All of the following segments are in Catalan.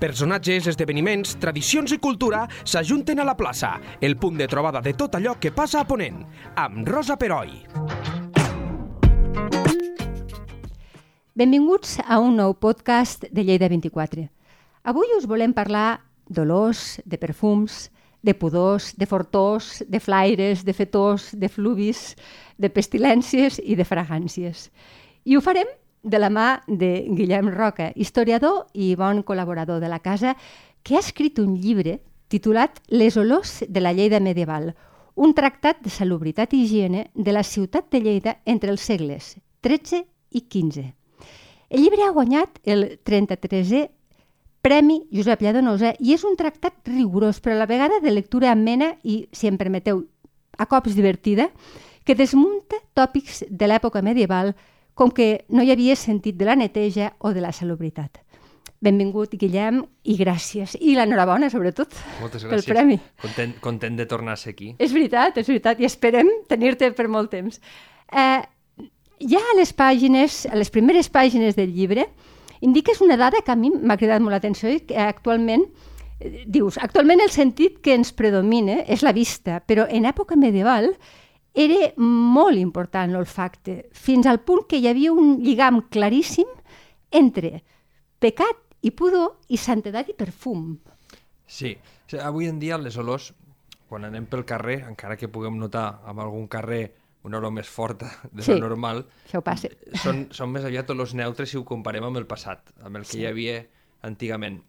Personatges, esdeveniments, tradicions i cultura s'ajunten a la plaça, el punt de trobada de tot allò que passa a Ponent, amb Rosa Peroi. Benvinguts a un nou podcast de Lleida 24. Avui us volem parlar d'olors, de perfums, de pudors, de fortors, de flaires, de fetors, de fluvis, de pestilències i de fragàncies. I ho farem de la mà de Guillem Roca, historiador i bon col·laborador de la casa, que ha escrit un llibre titulat Les olors de la Lleida medieval, un tractat de salubritat i higiene de la ciutat de Lleida entre els segles XIII i XV. El llibre ha guanyat el 33è Premi Josep Lladonosa i és un tractat rigorós, però a la vegada de lectura amena i, si em permeteu, a cops divertida, que desmunta tòpics de l'època medieval com que no hi havia sentit de la neteja o de la salubritat. Benvingut, Guillem, i gràcies. I l'enhorabona, sobretot, Moltes pel gràcies. premi. Content, content de tornar a ser aquí. És veritat, és veritat, i esperem tenir-te per molt temps. Eh, ja a les pàgines, a les primeres pàgines del llibre, indiques una dada que a mi m'ha cridat molt l'atenció i que actualment eh, dius, actualment el sentit que ens predomina és la vista, però en època medieval era molt important l'olfacte, fins al punt que hi havia un lligam claríssim entre pecat i pudor i santedat i perfum. Sí, avui en dia les olors, quan anem pel carrer, encara que puguem notar en algun carrer una olor més forta de Sí. lo normal, Això passa. són, són més aviat olors neutres si ho comparem amb el passat, amb el que Sí. hi havia antigament.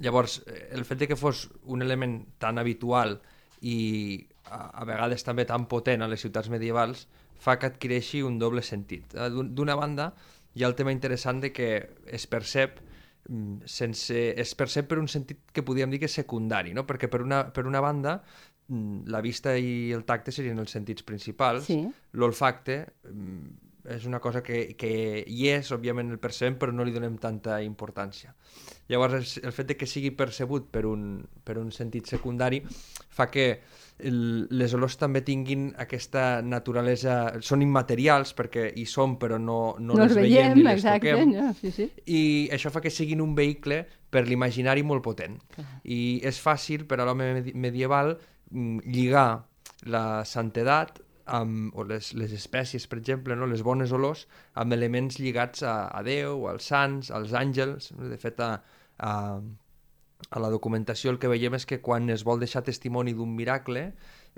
Llavors, eh, el fet de que fos un element tan habitual i a, vegades també tan potent a les ciutats medievals fa que adquireixi un doble sentit. Eh, d'un- D'una banda, hi ha el tema interessant de que es percep mm, sense, es percep per un sentit que podríem dir que és secundari, no? perquè per una, per una banda mm, la vista i el tacte serien els sentits principals, Sí. l'olfacte mm, és una cosa que, que hi és, òbviament el percebem, però no li donem tanta importància. Llavors, el, el fet de que sigui percebut per un, per un sentit secundari fa que el, les olors també tinguin aquesta naturalesa... Són immaterials perquè hi són, però no, no, no les veiem veiem, ni les exacte. toquem No? Sí, sí. i això fa que siguin un vehicle per l'imaginari molt potent. I és fàcil per a l'home medi- medieval mm, lligar la santedat amb, o les, les espècies, per exemple, no? les bones olors, amb elements lligats a, a Déu, als sants, als àngels. De fet, a, a, a la documentació el que veiem és que quan es vol deixar testimoni d'un miracle,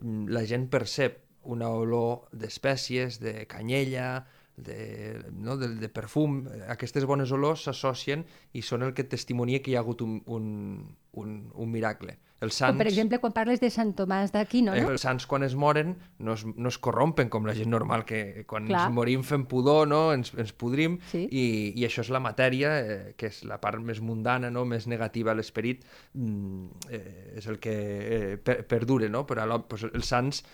mm, la gent percep una olor d'espècies, de canyella, de, no, de, de perfum. Aquestes bones olors s'associen i són el que testimonia que hi ha hagut un, un, un, un miracle. Els Com, sants, per exemple, quan parles de Sant Tomàs d'Aquino, eh, no? els sants quan es moren no es, no es corrompen com la gent normal, que quan Clar. ens morim fem pudor, no? ens, ens podrim, Sí. i, i això és la matèria, eh, que és la part més mundana, no? més negativa a l'esperit, mm, eh, és el que eh, per, perdura, no? però doncs, els sants,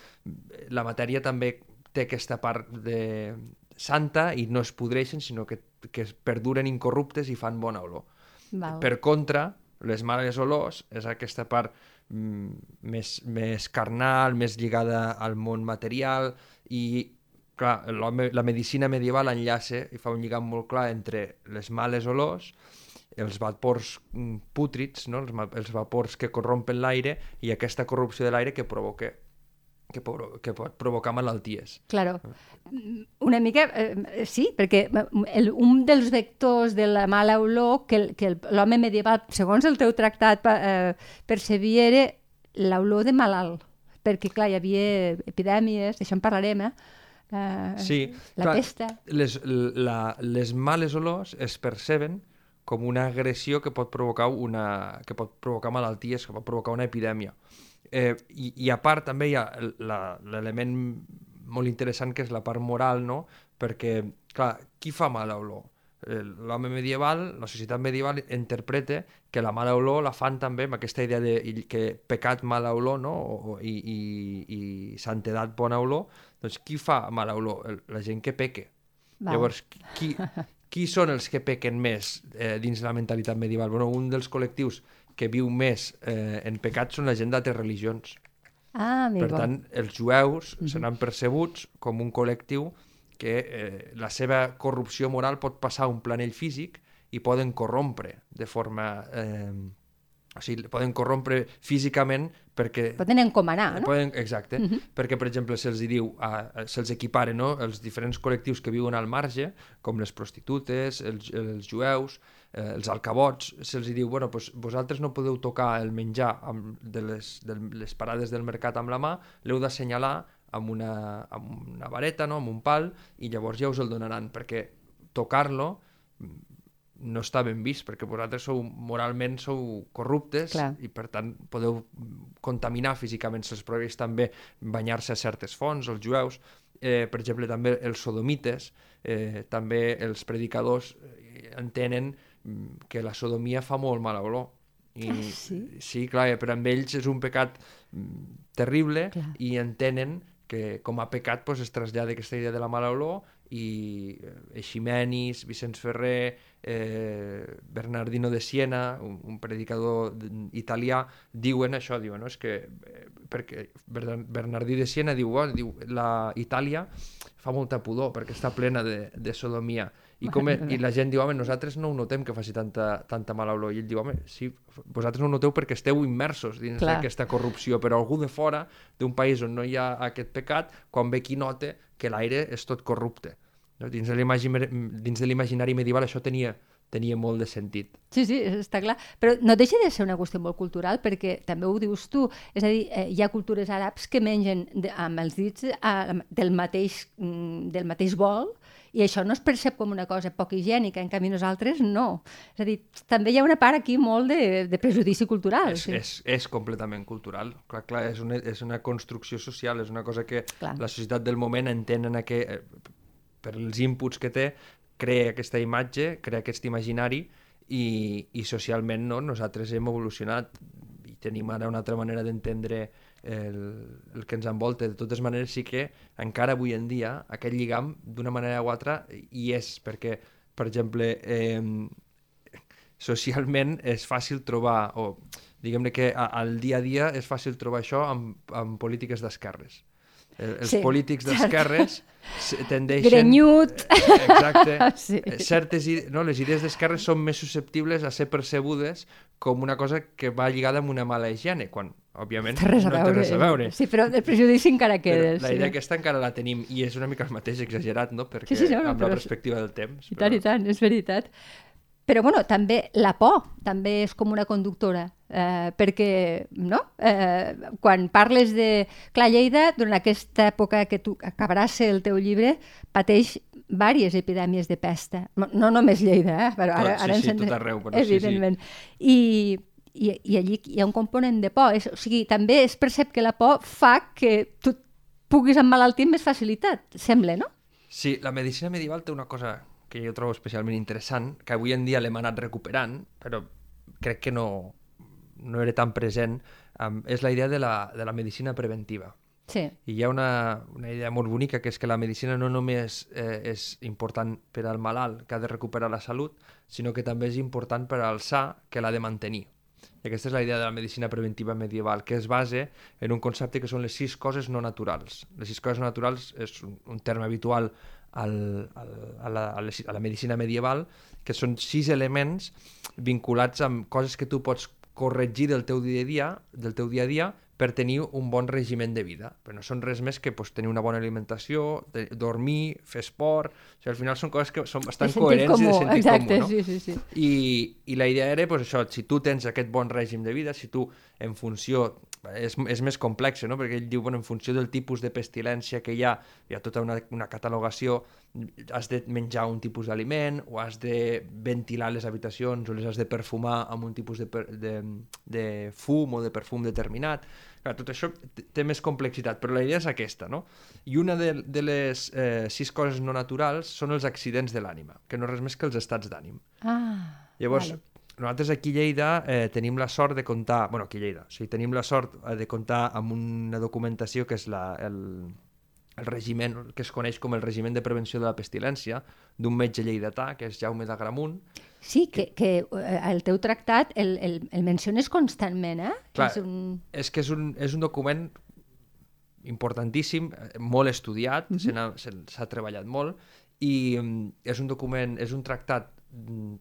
la matèria també té aquesta part de santa i no es podreixen, sinó que, que perduren incorruptes i fan bona olor. Val. Per contra, les males olors és aquesta part mm, més, més carnal, més lligada al món material i clar, l'home- la medicina medieval enllaça i fa un lligam molt clar entre les males olors els vapors mm, pútrids, no? els, els vapors que corrompen l'aire i aquesta corrupció de l'aire que provoca que, que pot provocar malalties. Claro. Una mica, eh, sí, perquè el, un dels vectors de la mala olor que, que l'home medieval, segons el teu tractat, eh, percebia era l'olor de malalt. Perquè, clar, hi havia epidèmies, d'això en parlarem, eh? eh Sí, la clar, pesta. Les, la, les males olors es perceben com una agressió que pot provocar una que pot provocar malalties, que pot provocar una epidèmia. Eh, i, I a part també hi ha l'element molt interessant que és la part moral, no? Perquè, clar, qui fa mala olor? L'home medieval, la societat medieval interpreta que la mala olor la fan també amb aquesta idea de que pecat mala olor no? o, o- i, i, i santedat bona olor, doncs qui fa mala olor? La gent que peque. Val. Llavors, qui, qui són els que pequen més eh, dins la mentalitat medieval? Bueno, un dels col·lectius que viu més eh, en pecat són la gent d'altres religions. Ah, amigo. Per tant, els jueus seran percebuts com un col·lectiu que eh, la seva corrupció moral pot passar a un planell físic i poden corrompre de forma... Eh, o sigui, poden corrompre físicament perquè... Poden encomanar, no? Poden, exacte, uh -huh. perquè, per exemple, se'ls diu, uh, se'ls equipara, no?, els diferents col·lectius que viuen al marge, com les prostitutes, els, els jueus, eh, els alcabots, se'ls diu, bueno, pues, vosaltres no podeu tocar el menjar amb, de, les, de les parades del mercat amb la mà, l'heu d'assenyalar amb una, amb una vareta, no?, amb un pal, i llavors ja us el donaran, perquè tocar-lo no està ben vist, perquè vosaltres sou, moralment sou corruptes Clar. i per tant podeu contaminar físicament, se'ls prohibeix també banyar-se a certes fonts, els jueus, eh, per exemple també els sodomites, eh, també els predicadors eh, entenen mm, que la sodomia fa molt mala olor. I, ah, sí? Sí, clar, eh, però amb ells és un pecat mm, terrible clar. i entenen que com a pecat pues, es trasllada aquesta idea de la mala olor i eh, Eiximenis, Vicenç Ferrer, eh, Bernardino de Siena, un, un predicador italià, diuen això, diuen, no? és que eh, perquè Bernardí de Siena diu, oh, diu la Itàlia fa molta pudor perquè està plena de, de sodomia i, com, i la gent diu, home, nosaltres no ho notem que faci tanta, tanta mala olor. I ell diu, home, sí, vosaltres no ho noteu perquè esteu immersos dins d'aquesta corrupció, però algú de fora, d'un país on no hi ha aquest pecat, quan ve qui nota que l'aire és tot corrupte. No? Dins de l'imaginari medieval això tenia, tenia molt de sentit. Sí, sí, està clar. Però no deixa de ser una qüestió molt cultural, perquè també ho dius tu. És a dir, eh, hi ha cultures àrabs que mengen de, amb els dits a, del, mateix, mm, del mateix bol i això no es percep com una cosa poc higiènica, en canvi nosaltres no. És a dir, també hi ha una part aquí molt de, de prejudici cultural. És, sí. és, és completament cultural. Clar, clar, és una, és una construcció social, és una cosa que clar. la societat del moment entén en aquest, eh, per els inputs que té, crea aquesta imatge, crea aquest imaginari i, i socialment no? nosaltres hem evolucionat i tenim ara una altra manera d'entendre el, el que ens envolta. De totes maneres, sí que encara avui en dia aquest lligam, d'una manera o altra, hi és, perquè, per exemple, eh, socialment és fàcil trobar, o diguem-ne que al dia a dia és fàcil trobar això amb, amb polítiques d'esquerres. Eh, els sí, polítics d'esquerres tendeixen... Grenyut! Eh, exacte. sí. Eh, certes, no, les idees d'esquerres són més susceptibles a ser percebudes com una cosa que va lligada amb una mala higiene, quan, òbviament, té no té res a veure. Sí, però el prejudici encara queda. Però la idea sí. aquesta encara la tenim, i és una mica el mateix exagerat, no? Perquè sí, sí, no, amb la perspectiva del temps. I tant, però... i tant, és veritat. Però bueno, també la por també és com una conductora, eh, perquè no? eh, quan parles de... Clar, Lleida, durant aquesta època que tu acabaràs el teu llibre, pateix diverses epidèmies de pesta. No, no només Lleida, eh? però ara, tot, sí, ara sí, tot arreu, però evidentment. sí, sí. I, i, i allí hi ha un component de por. És, o sigui, també es percep que la por fa que tu puguis emmalaltir amb més facilitat, sembla, no? Sí, la medicina medieval té una cosa que jo trobo especialment interessant, que avui en dia l'hem anat recuperant, però crec que no, no era tan present, um, és la idea de la, de la medicina preventiva. Sí. I hi ha una, una idea molt bonica, que és que la medicina no només eh, és important per al malalt que ha de recuperar la salut, sinó que també és important per al sa que l'ha de mantenir. I aquesta és la idea de la medicina preventiva medieval, que es base en un concepte que són les sis coses no naturals. Les sis coses no naturals és un, un terme habitual al, al, a, la, a, la, medicina medieval, que són sis elements vinculats amb coses que tu pots corregir del teu dia a dia, del teu dia a dia per tenir un bon regiment de vida. Però no són res més que pues, tenir una bona alimentació, dormir, fer esport... Sigui, al final són coses que són bastant coherents comú, i de sentit exacte, comú. No? Sí, sí, sí. I, I la idea era pues, això, si tu tens aquest bon règim de vida, si tu en funció és, és més complex, no? perquè ell diu, bueno, en funció del tipus de pestilència que hi ha, hi ha tota una, una catalogació, has de menjar un tipus d'aliment, o has de ventilar les habitacions, o les has de perfumar amb un tipus de, de, de fum o de perfum determinat. Clar, tot això té més complexitat, però la idea és aquesta, no? I una de, de les eh, sis coses no naturals són els accidents de l'ànima, que no és res més que els estats d'ànim. Ah, Llavors, vale nosaltres aquí a Lleida eh, tenim la sort de comptar, bueno, aquí a Lleida, o sigui, tenim la sort eh, de comptar amb una documentació que és la, el, el regiment que es coneix com el regiment de prevenció de la pestilència d'un metge lleidatà, que és Jaume de Gramunt. Sí, que, que, que eh, el teu tractat el, el, el menciones constantment, eh? Clar, és, un... és que és un, és un document importantíssim, eh, molt estudiat, mhm. -huh. s'ha treballat molt, i mm, és un document, és un tractat mm,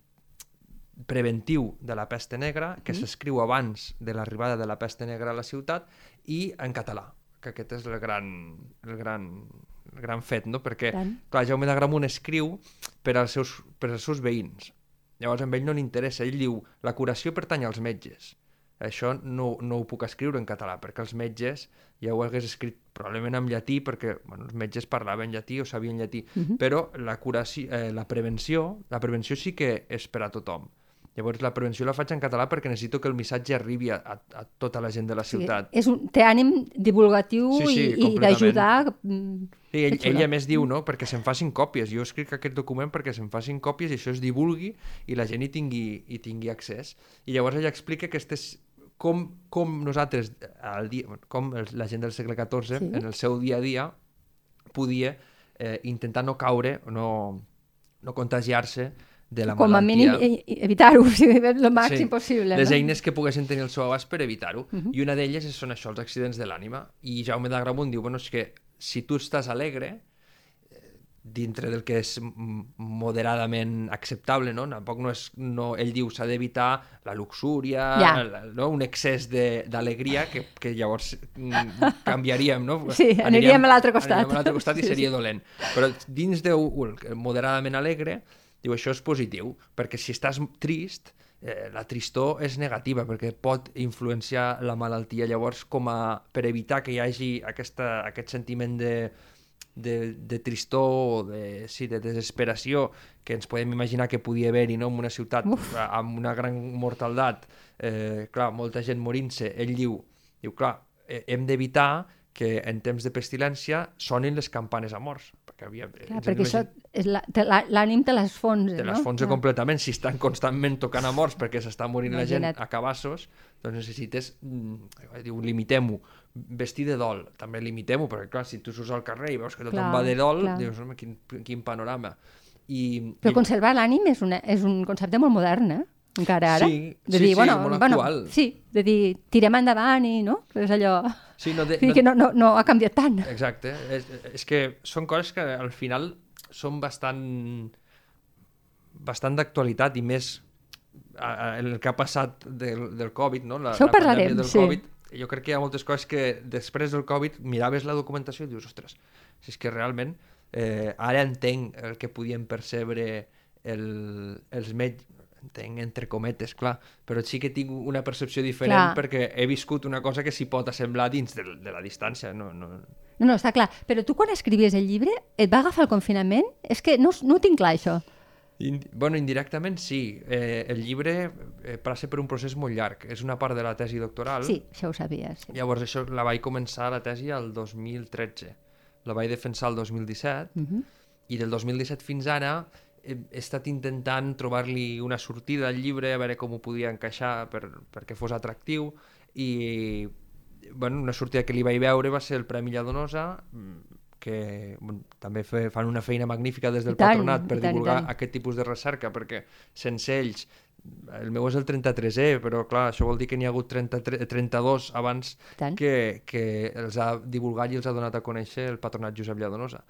preventiu de la peste negra, que s'escriu abans de l'arribada de la peste negra a la ciutat, i en català, que aquest és el gran, el gran, el gran fet, no? Perquè, Tant. clar, Jaume d'Agramunt escriu per als, seus, per als seus veïns. Llavors, a ell no li interessa. Ell diu, la curació pertany als metges. Això no, no ho puc escriure en català, perquè els metges ja ho hagués escrit probablement en llatí, perquè bueno, els metges parlaven llatí o sabien llatí, però la, curació, eh, la prevenció la prevenció sí que és per a tothom. Llavors, la prevenció la faig en català perquè necessito que el missatge arribi a, a, a tota la gent de la ciutat. És un, té ànim divulgatiu Sí, sí, i, i d'ajudar. mm, Sí, ell, ell a més diu, no?, perquè se'n facin còpies. Jo escric aquest document perquè se'n facin còpies i això es divulgui i la gent hi tingui, hi tingui accés. I llavors ella explica que este és com, com nosaltres, al dia, com el, la gent del segle XIV, Sí. en el seu dia a dia, podia eh, intentar no caure, no, no contagiar-se de la Com a malaltia. mínim e- e- evitar-ho, el màxim possible. Les no? eines que poguessin tenir al seu abast per evitar-ho. I una d'elles són això, els accidents de l'ànima. I Jaume d'Agramunt diu, bueno, és que si tu estàs alegre, eh, dintre del que és moderadament acceptable, no? Tampoc no és... No, ell diu s'ha d'evitar la luxúria, Ja. la- no? un excés de- d'alegria que, que llavors mm, canviaríem, no? Sí, aniríem a l'altre costat. Aniríem a l'altre costat i Sí, seria dolent. Però dins de un- moderadament alegre, diu això és positiu, perquè si estàs trist, eh, la tristor és negativa, perquè pot influenciar la malaltia. Llavors, com a, per evitar que hi hagi aquesta, aquest sentiment de, de, de tristor o de, sí, de desesperació que ens podem imaginar que podia haver-hi no? en una ciutat Uf. amb una gran mortaldat, eh, clar, molta gent morint-se, ell diu, diu clar, eh, hem d'evitar que en temps de pestilència sonin les campanes a morts. Perquè, havia, Clar, perquè això la- te la- l'ànim te l'esfonsa, te no? l'esfonsa completament. Si estan constantment tocant a morts perquè s'està morint la gent Imagina't. a cabassos, doncs necessites, mm, diu, limitem-ho. Vestir de dol, també limitem-ho, perquè clar, si tu surts al carrer i veus que tothom Clar, va de dol, clar. dius, home, quin, quin panorama. I, Però i- conservar l'ànim és, una, és un concepte molt modern, eh? Encara ara. Sí, de sí, dir, sí, bueno, molt bueno, actual. Sí, de dir, tirem endavant i, no? És allò... Sí, no, de, Sí, que no, no, no ha canviat tant. Exacte. És, és que són coses que al final són bastant bastant d'actualitat i més a, a, el que ha passat del, del Covid, no? La, Això ho la parlarem, del sí. Covid. Jo crec que hi ha moltes coses que després del Covid miraves la documentació i dius, ostres, si és que realment eh, ara entenc el que podien percebre el, els metges, entenc entre cometes, clar, però sí que tinc una percepció diferent Clar. perquè he viscut una cosa que s'hi pot assemblar dins de, de la distància, no, no, No, no, està clar. Però tu quan escrivies el llibre et va agafar el confinament? És que no, no ho tinc clar, això. Indi bueno, indirectament sí. Eh, el llibre eh, passa per un procés molt llarg. És una part de la tesi doctoral. Sí, això ho sabia. Sí. Llavors això la vaig començar la tesi el 2013. La vaig defensar el 2017 Uh -huh. i del 2017 fins ara he, he estat intentant trobar-li una sortida al llibre, a veure com ho podia encaixar per, perquè fos atractiu i bueno, una sortida que li vaig veure va ser el Premi Lladonosa mm, que bueno, també fe, fan una feina magnífica des del I tant, patronat per tant, divulgar aquest tipus de recerca perquè sense ells el meu és el 33è, però clar, això vol dir que n'hi ha hagut 33, 32 abans que, que els ha divulgat i els ha donat a conèixer el patronat Josep Lladonosa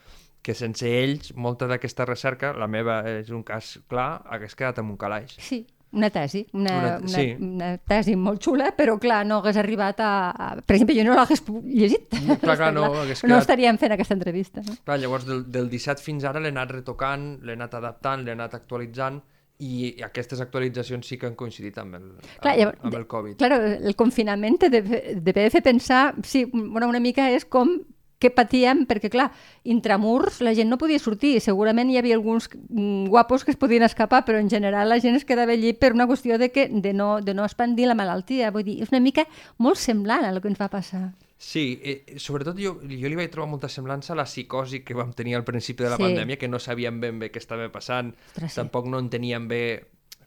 que sense ells, molta d'aquesta recerca, la meva és un cas clar, hagués quedat en un calaix. Sí, una tesi, una, Una- una, sí. una tesi molt xula, però clar, no hagués arribat a... a... Per exemple, jo no l'hagués llegit. clar, clar, no, hagués no quedat- estaríem fent aquesta entrevista. No? Clar, llavors del, del 17 fins ara l'he anat retocant, l'he anat adaptant, l'he anat actualitzant i aquestes actualitzacions sí que han coincidit amb el, Clar, amb, llavors, amb el Covid. Claro, el confinament deve, deve fer pensar, sí, bueno, una mica és com què patíem, perquè clar, intramurs la gent no podia sortir, segurament hi havia alguns mm, guapos que es podien escapar, però en general la gent es quedava allí per una qüestió de, que, de, no, de no expandir la malaltia, vull dir, és una mica molt semblant a el que ens va passar. Sí, eh, sobretot jo, jo li vaig trobar molta semblança a la psicosi que vam tenir al principi de la Sí. pandèmia, que no sabíem ben bé què estava passant, Ostres, sí. tampoc no enteníem bé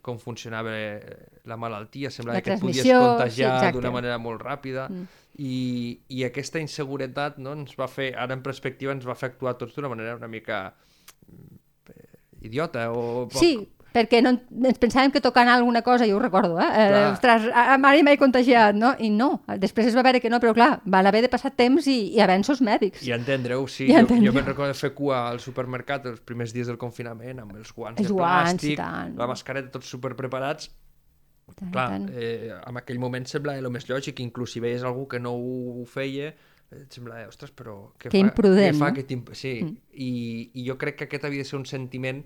com funcionava eh, la malaltia, semblava La que et podies sí, contagiar exacte. d'una manera molt ràpida Mm. i, i aquesta inseguretat no, ens va fer, ara en perspectiva ens va fer actuar tots d'una manera una mica mm, eh, idiota o poc, Sí, perquè no, ens pensàvem que tocant alguna cosa, jo ho recordo, eh? eh ostres, a, mare m'he contagiat, no? I no, després es va veure que no, però clar, van haver de passar temps i, i avenços mèdics. I entendre-ho, sí. I jo, jo me'n recordo fer cua al supermercat els primers dies del confinament, amb els guants Els de plàstic, la mascareta, tots superpreparats. Tant, Clar, tant. eh, en aquell moment semblava el més lògic, inclús si veies algú que no ho feia, eh, et semblava, ostres, però... Què Que fa, imprudent, què fa no? imp... Sí, mm. I, i jo crec que aquest havia de ser un sentiment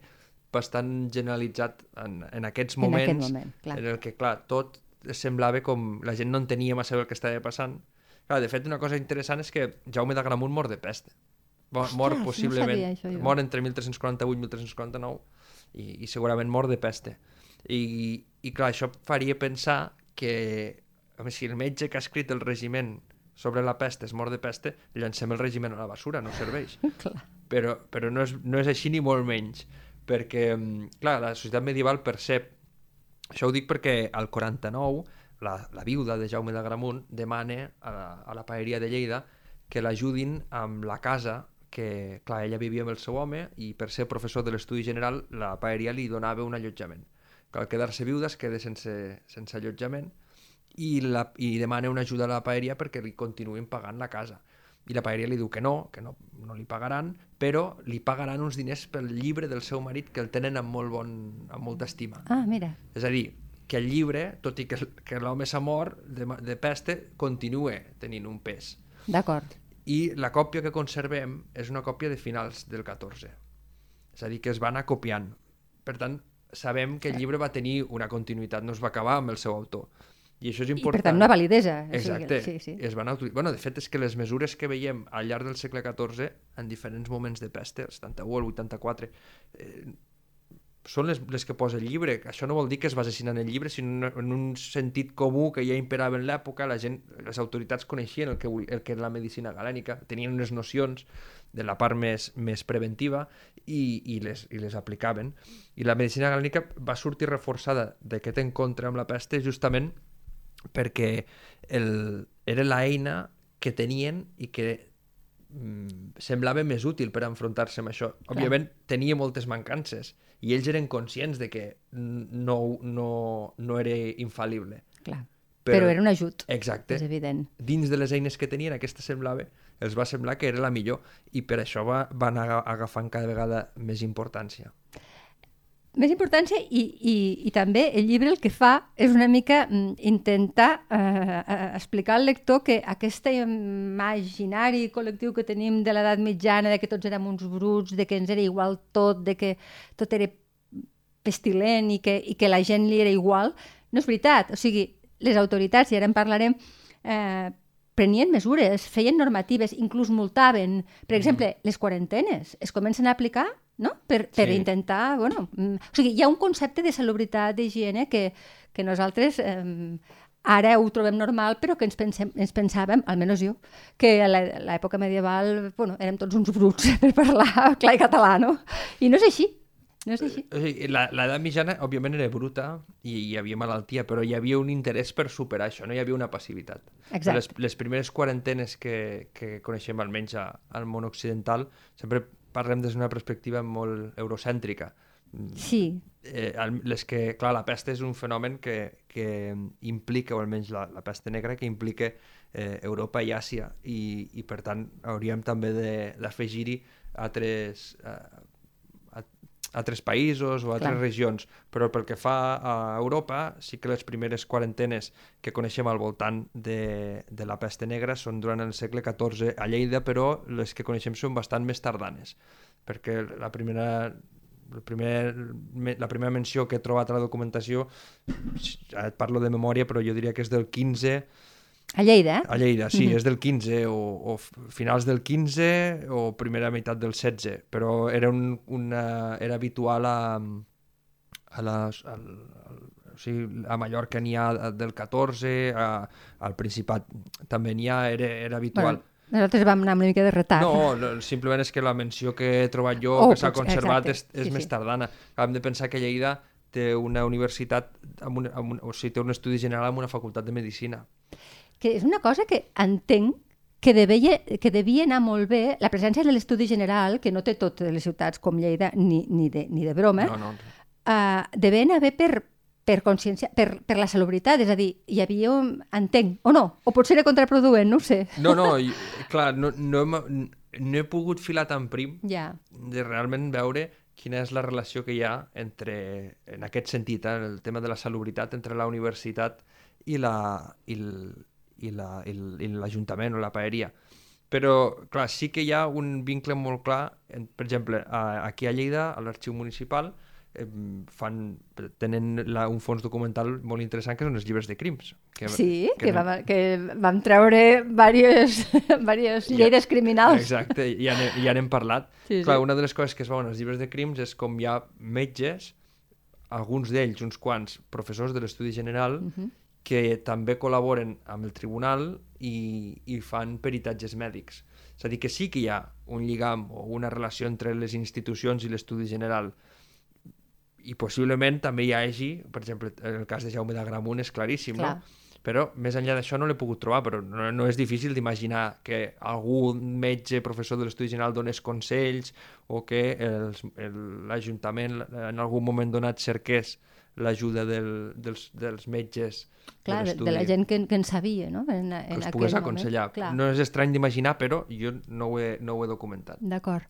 bastant generalitzat en, en aquests En aquest moments, moment, clar. en el que, clar, tot semblava com... La gent no entenia massa el que estava passant. Clar, de fet, una cosa interessant és que Jaume d'Agramunt mor de peste. Mo- Mor no possiblement... sabia això jo. mor entre 1348 i 1349 i, i segurament mor de peste. I, I clar, això faria pensar que home, si el metge que ha escrit el regiment sobre la peste és mort de peste, llancem el regiment a la basura, no serveix. Clar. Però, però no, és, no és així ni molt menys, perquè, mm, clar, la societat medieval percep... Això ho dic perquè al 49 la, la viuda de Jaume d'Agramunt demana a la, a la paeria de Lleida que l'ajudin amb la casa que, clar, ella vivia amb el seu home i per ser professor de l'estudi general la paeria li donava un allotjament. Que al quedar-se viuda es queda sense, sense allotjament i, la, i demana una ajuda a la paeria perquè li continuïn pagant la casa. I la paeria li diu que no, que no, no li pagaran, però li pagaran uns diners pel llibre del seu marit que el tenen amb, molt bon, amb molta estima. Ah, mira, És a dir, que el llibre, tot i que, que l'home s'ha mort de, de peste, continua tenint un pes. d'acord. I la còpia que conservem és una còpia de finals del 14. És a dir, que es va anar copiant. Per tant, sabem que el llibre va tenir una continuïtat, no es va acabar amb el seu autor. I això és I important. per tant una validesa. o sigui, Exacte. Sí, sí. Es van autoritzar. Bueno, de fet, és que les mesures que veiem al llarg del segle XIV, en diferents moments de peste, el 71, el 84, eh, són les, les que posa el llibre. Això no vol dir que es basessin en el llibre, sinó en un sentit comú que ja imperava en l'època. La gent, les autoritats coneixien el que, el que era la medicina galènica, tenien unes nocions de la part més, més preventiva i, i, les, i les aplicaven. I la medicina galènica va sortir reforçada d'aquest encontre amb la peste justament perquè el, era l'eina que tenien i que mm, semblava més útil per enfrontar-se amb això. Òbviament tenia moltes mancances i ells eren conscients de que no, no, no era infal·lible. Clar. Però- Però, era un ajut, Exacte. és evident. Dins de les eines que tenien, aquesta semblava, els va semblar que era la millor i per això va, van aga- agafant cada vegada més importància. Més importància i, i, i també el llibre el que fa és una mica mm, intentar eh, eh, explicar al lector que aquest imaginari col·lectiu que tenim de l'edat mitjana, de que tots érem uns bruts, de que ens era igual tot, de que tot era pestilent i que, i que la gent li era igual, no és veritat. O sigui, les autoritats, i ara en parlarem, eh, prenien mesures, feien normatives, inclús multaven. Per exemple, les quarantenes es comencen a aplicar no? per, per Sí. intentar... Bueno, mm, o sigui, hi ha un concepte de salubritat, d'higiene, que, que nosaltres eh, ara ho trobem normal, però que ens, pensem, ens pensàvem, almenys jo, que a l'època medieval bueno, érem tots uns bruts per parlar clar i català, no? I no és així. No és així. O sigui, la- l'edat mitjana, òbviament, era bruta i hi havia malaltia, però hi havia un interès per superar això, no hi havia una passivitat. Exacte. Les, les primeres quarantenes que, que coneixem, almenys a, al món occidental, sempre parlem des d'una perspectiva molt eurocèntrica. Sí, Eh, les que, clar, la pesta és un fenomen que, que implica, o almenys la, la pesta negra, que implica eh, Europa i Àsia, i, i per tant hauríem també de- d'afegir-hi altres, eh, altres països o altres Clar. regions, però pel que fa a Europa, sí que les primeres quarantenes que coneixem al voltant de, de la pesta negra són durant el segle XIV a Lleida, però les que coneixem són bastant més tardanes, perquè la primera el primer, me- la primera menció que he trobat a la documentació, et parlo de memòria, però jo diria que és del 15, a Lleida, eh? a Lleida, sí, és del 15, o, o finals del 15 o primera meitat del 16, però era, un, una, era habitual a, a, les, al, al, o sigui, a Mallorca n'hi ha del 14, a, al Principat també n'hi ha, era, era habitual. Bueno, nosaltres vam anar una mica de retard. No, no, simplement és que la menció que he trobat jo, Oh, que s'ha conservat, exacte, és, és sí, més sí. tardana. Hem de pensar que Lleida té una universitat, amb un, amb un, o sigui, té un estudi general amb una facultat de Medicina. Que és una cosa que entenc que devia, que devia anar molt bé la presència de l'estudi general, que no té totes les ciutats com Lleida, ni, ni, de, ni de broma, No, no. uh, devien haver per, per consciència, per, per la salubritat, és a dir, hi havia, un, entenc, o no, o potser era contraproduent, no ho sé. No, no, i, clar, no, no, hem, no he pogut filar tan prim Ja, de realment veure quina és la relació que hi ha entre, en aquest sentit, eh, el tema de la salubritat entre la universitat i la i l- i la- i l'Ajuntament o la paeria. Però, clar, sí que hi ha un vincle molt clar, per exemple, a, aquí a Lleida, a l'arxiu municipal, fan, tenen la, un fons documental molt interessant que són els llibres de crims. Que, sí, que, no- vam, que vam treure diverses, diverses Ja. lleides criminals. Exacte, ja n'he- ja n'hem parlat. Sí, Clar, sí. una de les coses que es veuen als llibres de crims és com hi ha metges, alguns d'ells, uns quants, professors de l'Estudi General, Mhm. Que també col·laboren amb el tribunal i, i fan peritatges mèdics. És a dir, que sí que hi ha un lligam o una relació entre les institucions i l'Estudi General i possiblement també hi hagi, per exemple, en el cas de Jaume d'Agramunt és claríssim, Clar. no? Però més enllà d'això no l'he pogut trobar, però no, no és difícil d'imaginar que algun metge, professor de l'Estudi General donés consells o que l'Ajuntament en algun moment donat cerqués l'ajuda del, dels, dels metges Clar, de, de la gent que, que en sabia, no? En, en que aquell pogués moment. aconsellar. Clar. No és estrany d'imaginar, però jo no ho he, no ho he documentat. D'acord.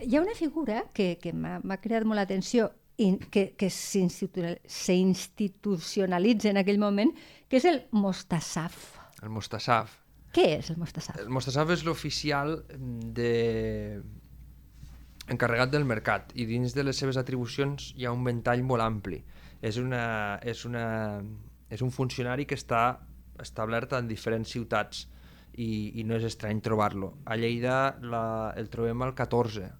Hi ha una figura que, que m'ha cridat molt l'atenció i que, que s'institu- s'institucionalitza en aquell moment, que és el Mostassaf. El Mostassaf. Què és el Mostassaf? El Mostassaf és l'oficial de encarregat del mercat i dins de les seves atribucions hi ha un ventall molt ampli. És, una, és, una, és un funcionari que està establert en diferents ciutats i, i no és estrany trobar-lo. A Lleida la, el trobem al 14,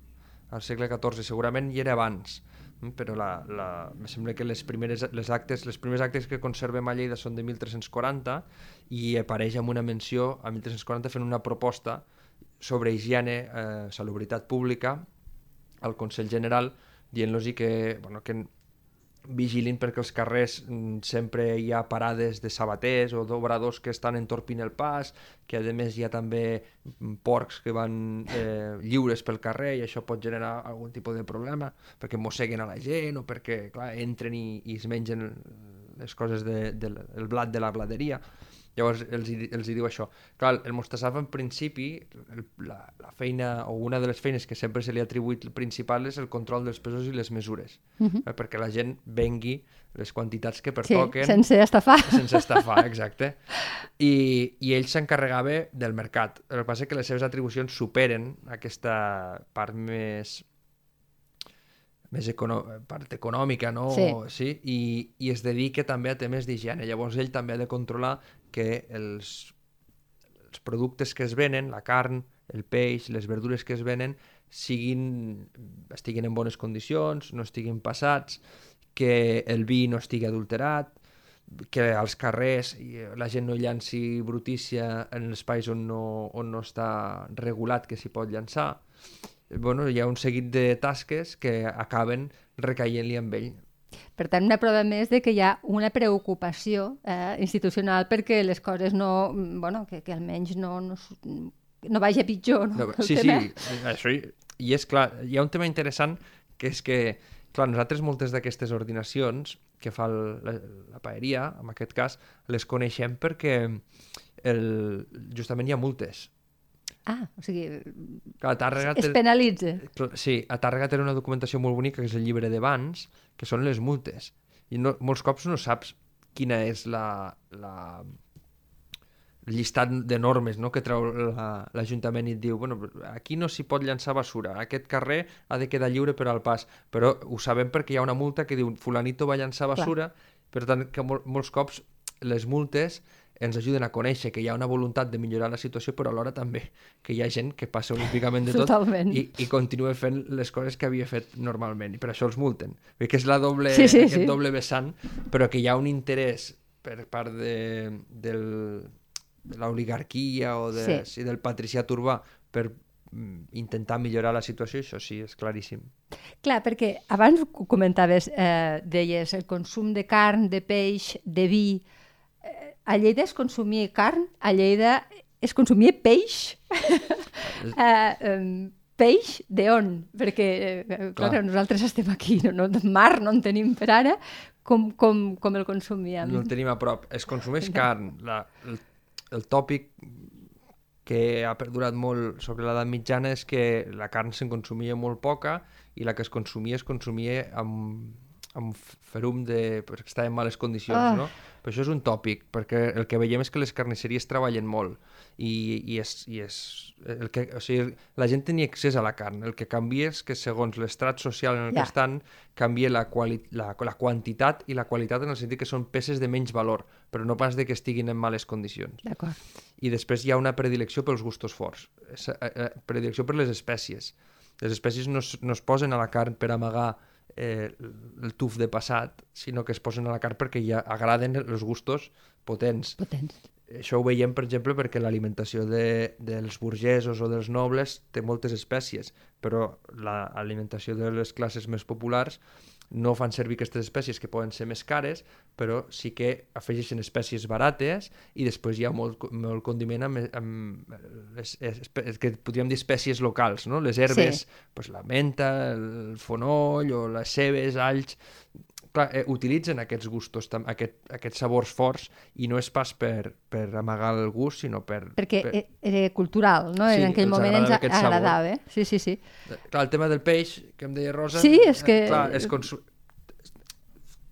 al segle XIV, segurament hi era abans, mm, però la, la, em sembla que les primeres les actes, les primers actes que conservem a Lleida són de 1340 i apareix amb una menció a 1340 fent una proposta sobre higiene, eh, salubritat pública al Consell General dient-los que, bueno, que vigilin perquè els carrers mm, sempre hi ha parades de sabaters o d'obradors que estan entorpint el pas, que a més hi ha també mm, porcs que van eh, lliures pel carrer i això pot generar algun tipus de problema perquè mosseguen a la gent o perquè clar, entren i, i es mengen les coses de, de, el blat de la bladeria. Llavors els, els hi diu això. Clar, el Mostassaf en principi, el, la, la feina o una de les feines que sempre se li ha atribuït principal és el control dels pesos i les mesures, uh -huh. eh, perquè la gent vengui les quantitats que Sí, pertoquen sense estafar. sense estafar, exacte. I, i ell s'encarregava del mercat. El que passa és que les seves atribucions superen aquesta part més més econo part econòmica, no? Sí. sí? I, I es dedica també a temes d'higiene. Llavors ell també ha de controlar que els, els productes que es venen, la carn, el peix, les verdures que es venen, siguin, estiguin en bones condicions, no estiguin passats, que el vi no estigui adulterat, que als carrers la gent no llanci brutícia en espais on no, on no està regulat que s'hi pot llançar. Bueno, hi ha un seguit de tasques que acaben recaient-li amb ell. Per tant, una prova més de que hi ha una preocupació eh, institucional perquè les coses no... Bueno, que, que almenys no, no, no vagi a pitjor, no? No, sí, tema. sí, això hi, i és clar, hi ha un tema interessant que és que, clar, nosaltres moltes d'aquestes ordinacions que fa el, la, la paeria, en aquest cas, les coneixem perquè el, justament hi ha multes. Ah, o sigui, Clar, a Tàrrega es penalitza. Clar, Sí, a Tàrrega té una documentació molt bonica que és el llibre de bans, que són les multes. I no, molts cops no saps quina és la, la llistat de normes no? que treu la- l'Ajuntament i et diu bueno, aquí no s'hi pot llançar basura, aquest carrer ha de quedar lliure per al pas, però ho sabem perquè hi ha una multa que diu fulanito va llançar Clar. basura, per tant que mol, molts cops les multes ens ajuden a conèixer que hi ha una voluntat de millorar la situació, però alhora també que hi ha gent que passa olímpicament de tot Totalment. i, i continua fent les coses que havia fet normalment, i per això els multen. Vull que és la doble, Sí, sí, aquest sí. doble vessant, però que hi ha un interès per part de, del, de l'oligarquia o de, Sí. sí. del patriciat urbà per mm, intentar millorar la situació, això sí, és claríssim. Clar, perquè abans comentaves, eh, deies el consum de carn, de peix, de vi... Eh, a Lleida es consumia carn, a Lleida es consumia peix. eh, eh, peix d'on? Perquè, eh, clar, clar, nosaltres estem aquí, no, no, mar no en tenim per ara, com, com, com el consumíem? No el tenim a prop. Es consumeix carn. La, el, el tòpic que ha perdurat molt sobre l'edat mitjana és que la carn se'n consumia molt poca i la que es consumia es consumia amb, amb ferum de... perquè estava en males condicions, oh. no? Però això és un tòpic, perquè el que veiem és que les carnisseries treballen molt i, i, és, i és el que, o sigui, la gent tenia accés a la carn. El que canvia és que segons l'estrat social en el ja. que estan, canvia la, quali la, la quantitat i la qualitat en el sentit que són peces de menys valor, però no pas de que estiguin en males condicions. D'acord. I després hi ha una predilecció pels gustos forts, eh, eh, predilecció per les espècies. Les espècies no es, no es posen a la carn per amagar eh, el tuf de passat, sinó que es posen a la carn perquè ja agraden els gustos potents. Potents. Això ho veiem, per exemple, perquè l'alimentació de, dels burgesos o dels nobles té moltes espècies, però l'alimentació de les classes més populars no fan servir aquestes espècies que poden ser més cares, però sí que afegeixen espècies barates i després hi ha molt, molt condiment amb, amb les, les, que podríem dir espècies locals, no? les herbes, sí. pues, la menta, el fonoll o les cebes, alls, clar, eh, utilitzen aquests gustos, aquest, aquests sabors forts, i no és pas per, per amagar el gust, sinó per... Perquè per... E, era cultural, no? Sí, en aquell moment ens agradava, eh? Sí, sí, sí. Clar, el tema del peix, que em deia Rosa... Sí, és que... Eh, clar, és consu...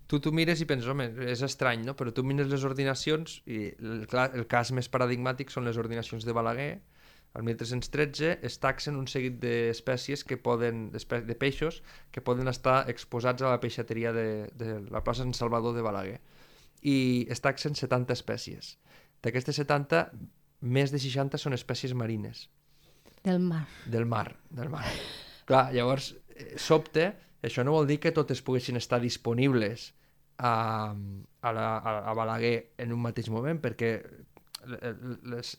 Tu t'ho mires i penses, home, és estrany, no? Però tu mires les ordinacions i, el, clar, el cas més paradigmàtic són les ordinacions de Balaguer, el 1313 es taxen un seguit d'espècies que poden, de peixos que poden estar exposats a la peixateria de, de la plaça Sant Salvador de Balaguer. I es taxen 70 espècies. D'aquestes 70, més de 60 són espècies marines. Del mar. Del mar, del mar. Clar, llavors, eh, sobte, això no vol dir que totes poguessin estar disponibles a, a, la, a Balaguer en un mateix moment, perquè les,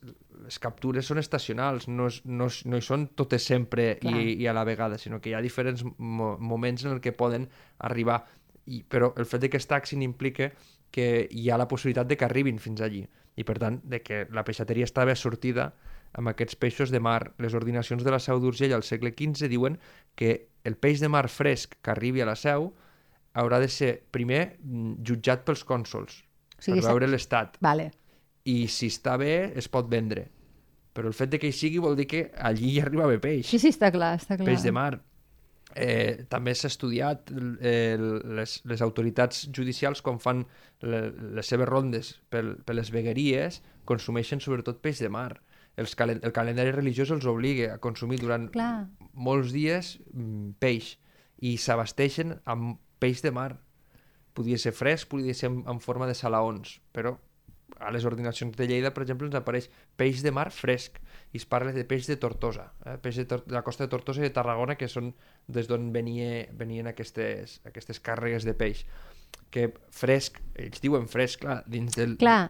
les captures són estacionals, no, és, no, és, no hi són totes sempre i, i a la vegada, sinó que hi ha diferents mo moments en el que poden arribar. I, però el fet de que es taxin implica que hi ha la possibilitat de que arribin fins allí i per tant de que la peixateria estava sortida amb aquests peixos de mar. Les ordinacions de la Seu d'Urgell al segle XV diuen que el peix de mar fresc que arribi a la Seu haurà de ser primer mm, jutjat pels cònsols o sigui, per veure l'estat. Vale i si està bé es pot vendre. Però el fet de que hi sigui vol dir que allí hi arriba bé peix. Sí, sí, està clar, està clar. Peix de mar. Eh, també s'ha estudiat eh, les, les autoritats judicials quan fan le, les seves rondes per, per les vegueries consumeixen sobretot peix de mar els calen el calendari religiós els obliga a consumir durant Clar. molts dies mm, peix i s'abasteixen amb peix de mar podia ser fresc, podia ser en, en forma de salaons però a les ordinacions de Lleida, per exemple, ens apareix peix de mar fresc i es parla de peix de Tortosa, eh? peix de, Tor de la costa de Tortosa i de Tarragona, que són des d'on venia, venien aquestes, aquestes càrregues de peix. Que fresc, ells diuen fresc, clar, dins del... Clar,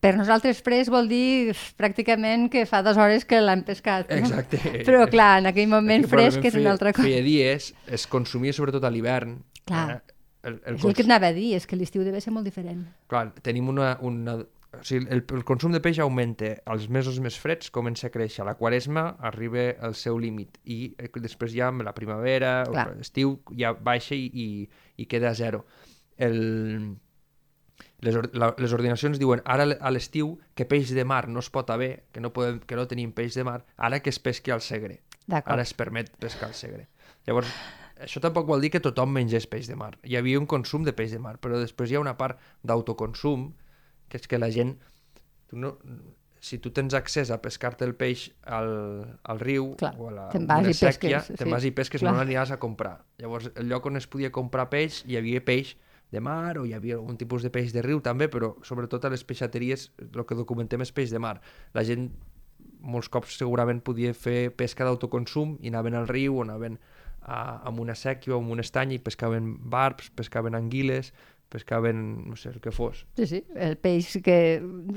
per nosaltres fresc vol dir pràcticament que fa dues hores que l'han pescat. No? Exacte. Però clar, en aquell moment fresc és una altra cosa. Feia dies, es consumia sobretot a l'hivern. Clar. Eh? El, el és el que anava a dir, és que l'estiu deve ser molt diferent. Clar, tenim una... una o sigui, el, el consum de peix augmenta als mesos més freds, comença a créixer. La quaresma arriba al seu límit i eh, després ja amb la primavera, l'estiu ja baixa i, i, i queda a zero. El, les, la, les ordinacions diuen ara a l'estiu que peix de mar no es pot haver, que no, podem, que no tenim peix de mar, ara que es pesqui al segre. Ara es permet pescar al segre. Llavors, això tampoc vol dir que tothom mengés peix de mar. Hi havia un consum de peix de mar, però després hi ha una part d'autoconsum, que és que la gent... Tu no, si tu tens accés a pescar-te el peix al, al riu Clar, o a la una sèquia, te'n vas i pesques, Clar. no l'aniràs a comprar. Llavors, el lloc on es podia comprar peix, hi havia peix de mar o hi havia algun tipus de peix de riu també, però sobretot a les peixateries el que documentem és peix de mar. La gent molts cops segurament podia fer pesca d'autoconsum i anaven al riu o anaven a, amb una sèquia o amb un estany i pescaven barbs, pescaven anguiles, pescaven, no sé, el que fos. Sí, sí, el peix que,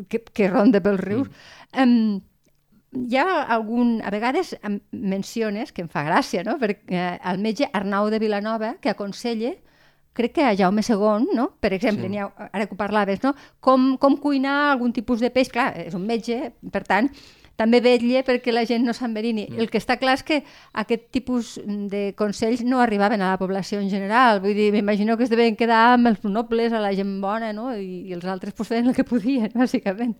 que, que ronda pels rius. Mm. Um, hi ha algun... A vegades em menciones, que em fa gràcia, no? perquè eh, el metge Arnau de Vilanova, que aconsella crec que a Jaume II, no? per exemple, sí. ha, ara que ho parlaves, no? com, com cuinar algun tipus de peix, clar, és un metge, per tant, també vetlla perquè la gent no s'enverini. Mm. El que està clar és que aquest tipus de consells no arribaven a la població en general. Vull dir, m'imagino que es deven quedar amb els nobles, a la gent bona, no? I, i els altres pues, feien el que podien, bàsicament.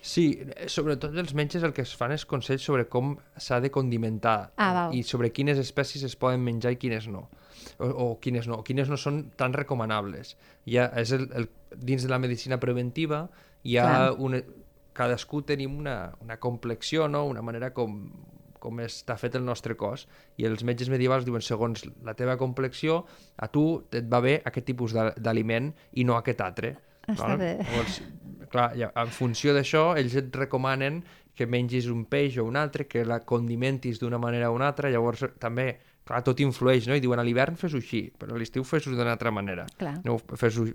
Sí, sobretot els metges el que es fan és consells sobre com s'ha de condimentar ah, i sobre quines espècies es poden menjar i quines no. O, o quines no, quines no són tan recomanables. Ja és el, el, dins de la medicina preventiva hi ha Clar. una, cadascú tenim una, una complexió, no? una manera com, com està fet el nostre cos i els metges medievals diuen segons la teva complexió a tu et va bé aquest tipus d'aliment i no aquest altre. Està bé. Llavors, clar, ja, en funció d'això, ells et recomanen que mengis un peix o un altre, que la condimentis d'una manera o una altra, llavors també, clar, tot influeix, no? I diuen a l'hivern fes-ho així, però a l'estiu fes-ho d'una altra manera. Clar. No, fes-ho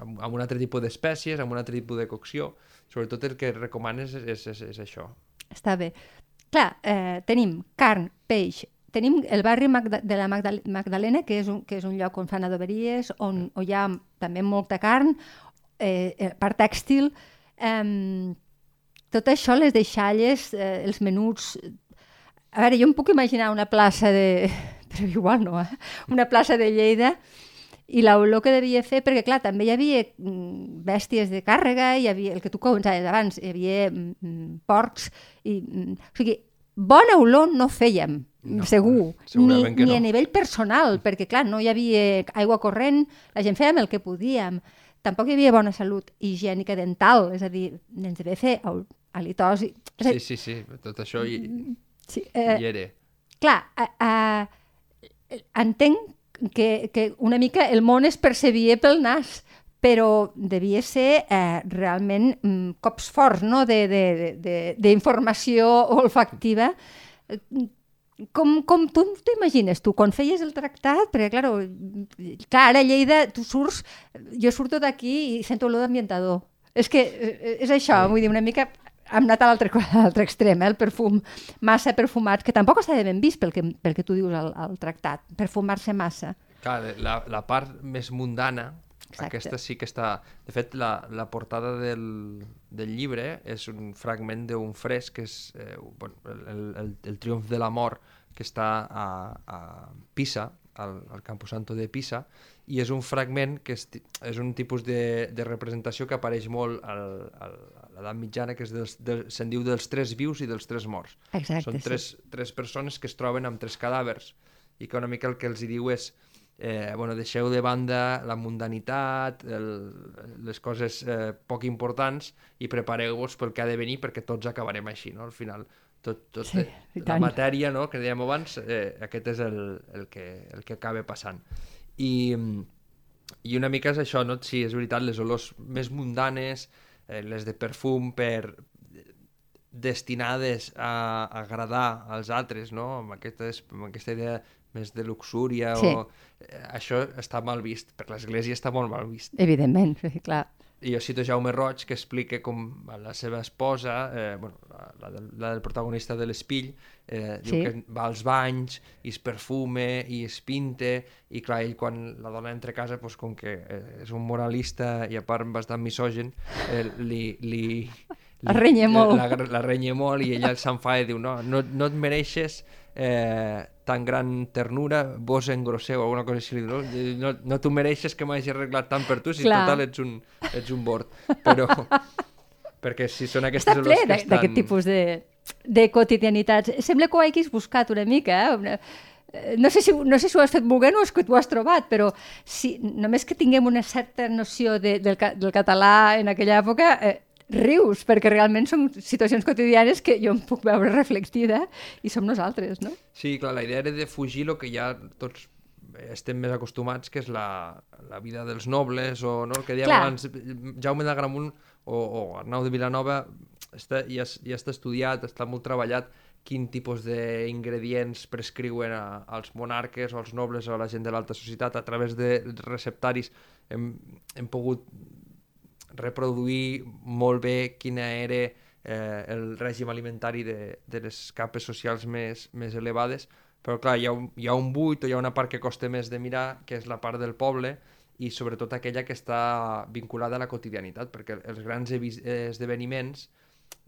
amb, amb un altre tipus d'espècies, amb un altre tipus de cocció. Sobretot el que recomanes és, és, és, és això. Està bé. Clar, eh, tenim carn, peix, tenim el barri Magda de la Magdal Magdalena, que és, un, que és un lloc on fan adoberies, on, on hi ha també molta carn, Eh, eh, part tèxtil, eh, tot això, les deixalles, eh, els menuts... A veure, jo em puc imaginar una plaça de... Però igual no, eh? Una plaça de Lleida i l'olor que devia fer, perquè clar, també hi havia mm, bèsties de càrrega, hi havia el que tu comentaves abans, hi havia mm, porcs, i, mm, o sigui, bona olor no fèiem, no, segur, ni, ni no. a nivell personal, perquè clar, no hi havia aigua corrent, la gent fèiem el que podíem tampoc hi havia bona salut higiènica dental, és a dir, ens devia fer halitosi. Sí, sí, sí, tot això hi, sí, eh, hi era. Clar, eh, eh, entenc que, que una mica el món es percebia pel nas, però devia ser eh, realment mm, cops forts no? d'informació olfactiva com, com tu t'imagines tu, quan feies el tractat, perquè clar, clar, ara a Lleida tu surts, jo surto d'aquí i sento olor d'ambientador. És que eh, és això, vull dir, una mica hem anat a l'altre extrem, eh, el perfum massa perfumat, que tampoc està de ben vist pel que, pel que tu dius al, al tractat, perfumar-se massa. Clar, la, la part més mundana Exacte. Aquesta sí que està... De fet, la, la portada del, del llibre és un fragment d'un fresc que és eh, bueno, el, el, el triomf de la mort que està a, a Pisa, al, al Camposanto de Pisa, i és un fragment que és, és un tipus de, de representació que apareix molt al, al, a l'edat mitjana, que és dels, de, se'n diu dels tres vius i dels tres morts. Exacte, Són tres, sí. tres persones que es troben amb tres cadàvers i que una mica el que els hi diu és eh, bueno, deixeu de banda la mundanitat, el, les coses eh, poc importants i prepareu-vos pel que ha de venir perquè tots acabarem així, no? Al final, tot, tot sí, eh, la matèria, no?, que dèiem abans, eh, aquest és el, el, que, el que acaba passant. I, I una mica és això, no? Sí, és veritat, les olors més mundanes, eh, les de perfum per destinades a agradar als altres, no? Amb, aquestes, amb aquesta idea més de luxúria sí. o... Eh, això està mal vist, per l'Església està molt mal vist. Evidentment, clar. I jo cito Jaume Roig, que explica com la seva esposa, eh, bueno, la, la, del, la del protagonista de l'Espill, eh, sí. diu que va als banys i es perfume i es pinte, i clar, ell quan la dona entra a casa, pues, com que eh, és un moralista i a part bastant misògen, eh, li, li, la renya molt. La, la, la renya molt i ella s'enfada i diu no, no, no et mereixes eh, tan gran ternura, vos engrosseu, alguna cosa així, no, no, no t'ho mereixes que m'hagi arreglat tant per tu, si Clar. total ets un, ets un bord. Però, perquè si són aquestes Està ple d'aquest estan... tipus de, de quotidianitats. Sembla que ho hagis buscat una mica, eh? Una... eh no sé, si, no sé si ho has fet volent o és que t'ho has trobat, però si, només que tinguem una certa noció de, del, del català en aquella època, eh, rius, perquè realment són situacions quotidianes que jo em puc veure reflectida i som nosaltres, no? Sí, clar, la idea era de fugir el que ja tots estem més acostumats, que és la, la vida dels nobles, o no, el que dèiem clar. abans, Jaume de Gramunt o, o Arnau de Vilanova, està, ja, ja està estudiat, està molt treballat quin tipus d'ingredients prescriuen a, als monarques o als nobles o a la gent de l'alta societat a través de receptaris hem, hem pogut reproduir molt bé quina era eh, el règim alimentari de, de les capes socials més, més elevades, però clar, hi ha, un, hi ha un buit o hi ha una part que costa més de mirar, que és la part del poble, i sobretot aquella que està vinculada a la quotidianitat, perquè els grans esdeveniments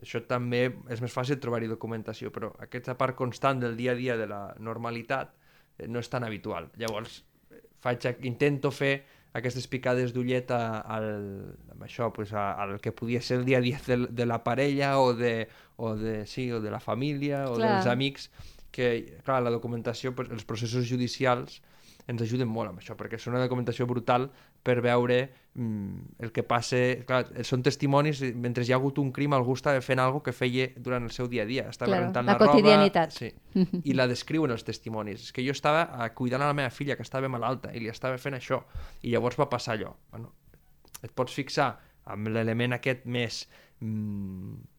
això també és més fàcil trobar-hi documentació, però aquesta part constant del dia a dia de la normalitat eh, no és tan habitual. Llavors, eh, faig, intento fer aquestes picades d'ullet al, amb això, pues, a, al que podia ser el dia a dia de, de la parella o de, o de, sí, o de la família o Clar. dels amics, que, clar, la documentació, pues, els processos judicials ens ajuden molt amb això, perquè és una documentació brutal per veure mm, el que passa... Clar, són testimonis, mentre hi ha hagut un crim, algú estava fent alguna que feia durant el seu dia a dia. Estava Claro, rentant la la, roba... Sí, i la descriuen els testimonis. És que jo estava eh, cuidant a la meva filla, que estava malalta, i li estava fent això, i llavors va passar allò. Bueno, et pots fixar amb l'element aquest més... Mm, eh,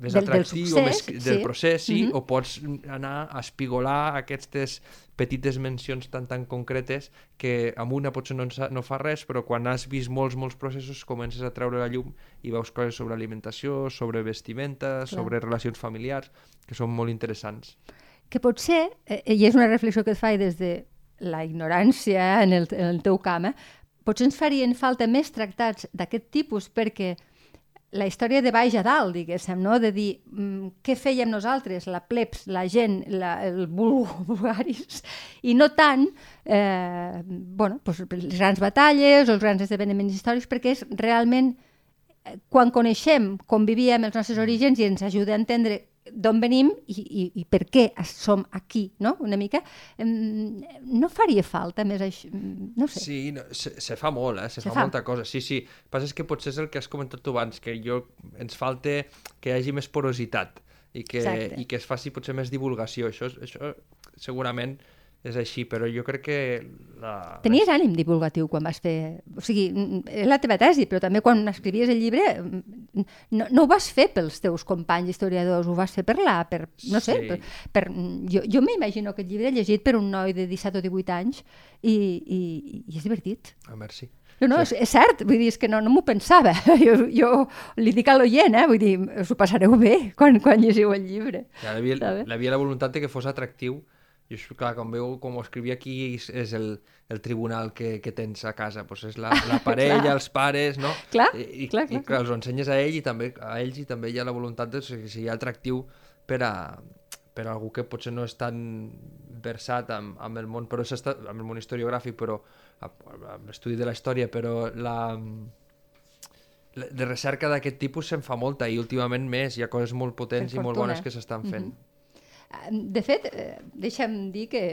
més Del- del atractiu, succés, més, del sí. procés, sí, Mhm. o pots anar a espigolar aquestes petites mencions tan tan concretes que amb una potser no, no fa res, però quan has vist molts, molts processos comences a treure la llum i veus coses sobre alimentació, sobre vestimenta, sobre relacions familiars, que són molt interessants. que potser, eh, i és una reflexió que et faig des de la ignorància en el, en el teu camp, eh, potser ens farien falta més tractats d'aquest tipus perquè la història de baix a dalt, diguéssim, no? de dir mm, què fèiem nosaltres, la plebs, la gent, la, el vulgaris, i no tant eh, bueno, doncs, les grans batalles o els grans esdeveniments històrics, perquè és realment eh, quan coneixem com vivíem els nostres orígens i ens ajuda a entendre d'on venim i, i, i per què som aquí, no? Una mica. No faria falta més això, no sé. Sí, no, se, se fa molt, eh? se, Se fa, fa. molta cosa. Sí, sí. El que passa és que potser és el que has comentat tu abans, que jo, ens falta que hi hagi més porositat i que, Exacte. i que es faci potser més divulgació. Això, això segurament és així, però jo crec que la... Tenies ànim divulgatiu quan vas fer... O sigui, és la teva tesi, però també quan escrivies el llibre no, no ho vas fer pels teus companys historiadors, ho vas fer per la... Per, no sé, Sí. per, per, jo, jo m'imagino aquest llibre llegit per un noi de 17 o 18 anys i, i, i és divertit. Ah, merci. No, no, és, és cert, vull dir, és que no, no m'ho pensava. Jo, jo li dic a l'oient, eh? vull dir, us ho passareu bé quan, quan llegiu el llibre. Ja, havia, havia la voluntat de que fos atractiu. Jo, això, clar, com veu, com ho escrivia aquí, és, és el, el tribunal que, que tens a casa. Pues és la, la parella, els pares, no? Clar, I, i, clar, clar, i clar, els ho ensenyes a ell i també a ells i també hi ha la voluntat de que sigui atractiu per a, per a algú que potser no és tan versat amb, amb el món però s'està amb el món historiogràfic però amb l'estudi de la història però la, la de recerca d'aquest tipus se'n fa molta i últimament més, hi ha coses molt potents i molt bones que s'estan fent. Eh, De fet, eh, deixa'm dir que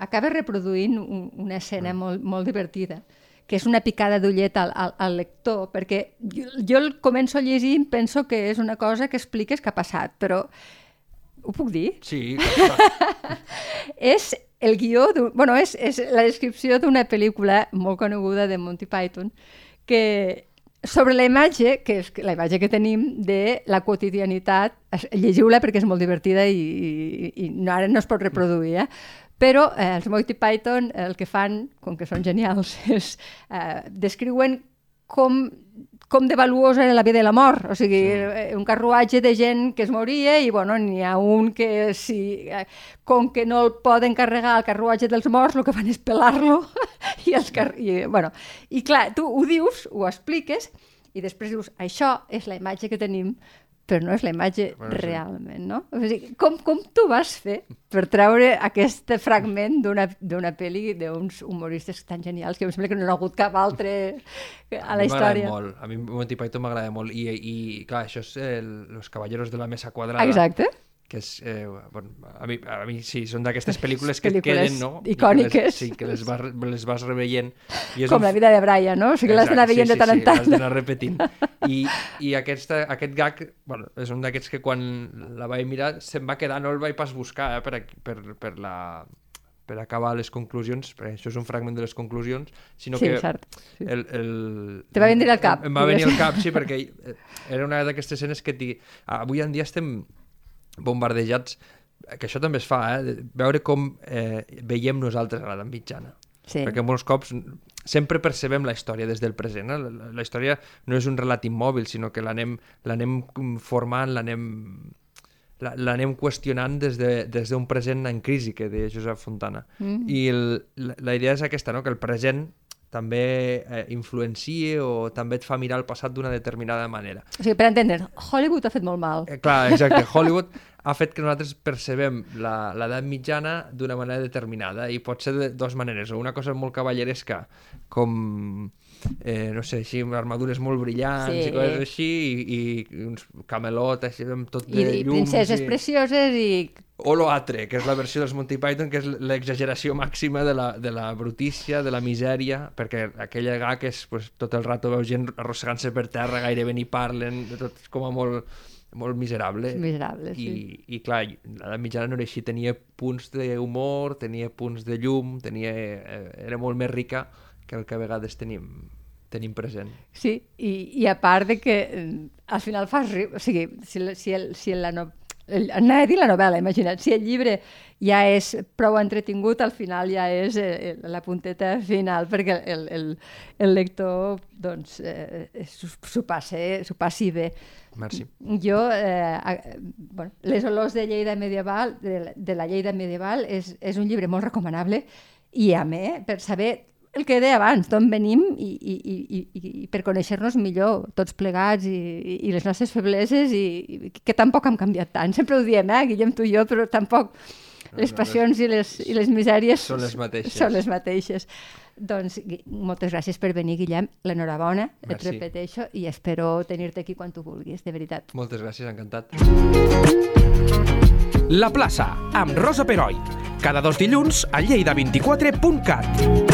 acaba reproduint un, una escena molt, molt divertida, que és una picada d'ullet al, al, al lector, perquè jo, jo el començo a llegir i penso que és una cosa que expliques que ha passat, però ho puc dir? Sí, és el guió, bueno, és, és la descripció d'una pel·lícula molt coneguda de Monty Python, que sobre la imatge, que és la imatge que tenim de la quotidianitat, llegiu-la perquè és molt divertida i, i, i no, ara no es pot reproduir, eh? però eh, els Monty Python el que fan, com que són genials, és eh, descriuen com, com de valuosa era la vida i la mort. O sigui, sí. un carruatge de gent que es moria i, bueno, n'hi ha un que, si, eh, com que no el poden carregar al carruatge dels morts, el que fan és pelar-lo. I, els car i, bueno, I clar, tu ho dius, ho expliques, i després dius, això és la imatge que tenim, però no és la imatge Bueno, sí. realment, no? O sigui, com, com tu vas fer per treure aquest fragment d'una pel·li d'uns humoristes tan genials que em sembla que no hi ha hagut cap altre a la m'agrada història. Molt. A mi Monty Python m'agrada molt. I, I, clar, això és el, Los Caballeros de la Mesa Quadrada. Exacte. Que és, eh, bueno, a, mi, a mi sí, són d'aquestes pel·lícules que et Pel·lícules queden, no? Icòniques. Que les, sí, que les vas, les vas reveient. I és Com un la vida de Brian, no? O sigui, l'has d'anar veient de tant en Sí, tant. l'has d'anar repetint. I, i aquesta, aquest gag, bueno, és un d'aquests que quan la vaig mirar se'm va quedar, no el vaig pas buscar eh, per, per, per la per acabar les conclusions, perquè això és un fragment de les conclusions, sinó Sí, que cert. Sí. el, el... Te va venir al cap, Em va venir al cap, sí, perquè eh, era una d'aquestes escenes que digui... Avui en dia estem bombardejats, que això també es fa, eh? veure com eh, veiem nosaltres a l'edat mitjana. Sí. Perquè molts cops sempre percebem la història des del present. Eh? La, la- la història no és un relat immòbil, sinó que l'anem formant, l'anem la- l'anem qüestionant des d'un de, des present en crisi, que deia Josep Fontana. Mm. I el, la, la idea és aquesta, no? que el present també eh, influencia o també et fa mirar el passat d'una determinada manera. O sigui, per entendre, Hollywood ha fet molt mal. Eh, clar, exacte. Hollywood ha fet que nosaltres percebem la- l'edat mitjana d'una manera determinada i pot ser de dues maneres. O una cosa molt cavalleresca, com, eh, no sé, així, armadures molt brillants Sí. i coses així, i, i uns camelot així amb tot de I, i llums. princeses i... precioses i... O l'altre, que és la versió dels Monty Python, que és l'exageració màxima de la, de la brutícia, de la misèria, perquè aquella gag és pues, tot el rato veu gent arrossegant-se per terra, gairebé ni parlen, tot com a molt, molt miserable. Miserable, sí. I, I clar, l'edat mitjana no era així, tenia punts d'humor, tenia punts de llum, tenia, eh, era molt més rica que el que a vegades tenim, tenim present. Sí, i, i a part de que eh, al final fas riure, o sigui, si, la- si, el, si la no, anava a dir la novel·la, imagina't, si el llibre ja és prou entretingut, al final ja és eh, la punteta final, perquè el, el, el lector doncs, eh, s'ho s'ho passi, passi bé. Merci. Jo, eh, a, bueno, Les olors de Lleida medieval, de, la- de la Lleida medieval, és, és un llibre molt recomanable i a mi, per saber el que deia abans, d'on venim i, i, i, i, i per conèixer-nos millor tots plegats i, i, i les nostres febleses i, i que tampoc hem canviat tant. Sempre ho diem, eh, Guillem, tu i jo, però tampoc les no, passions i les, i les misèries Són les mateixes. Són les mateixes. Doncs Gui- moltes gràcies per venir, Guillem. L'enhorabona, et Merci. repeteixo, i espero tenir-te aquí quan tu vulguis, de veritat. Moltes gràcies, encantat. La plaça, amb Rosa Peroi. Cada dos dilluns a lleida24.cat.